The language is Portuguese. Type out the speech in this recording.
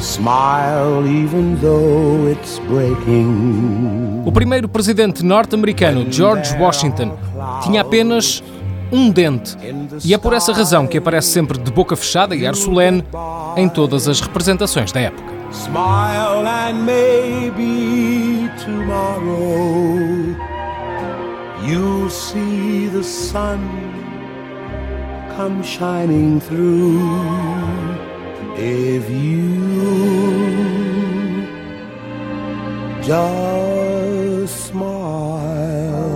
Smile, even though it's breaking. O primeiro presidente norte-americano, George Washington, tinha apenas um dente. E é por essa razão que aparece sempre de boca fechada e ar solene em todas as representações da época. Smile and maybe tomorrow you'll see the sun come shining through if you your smile.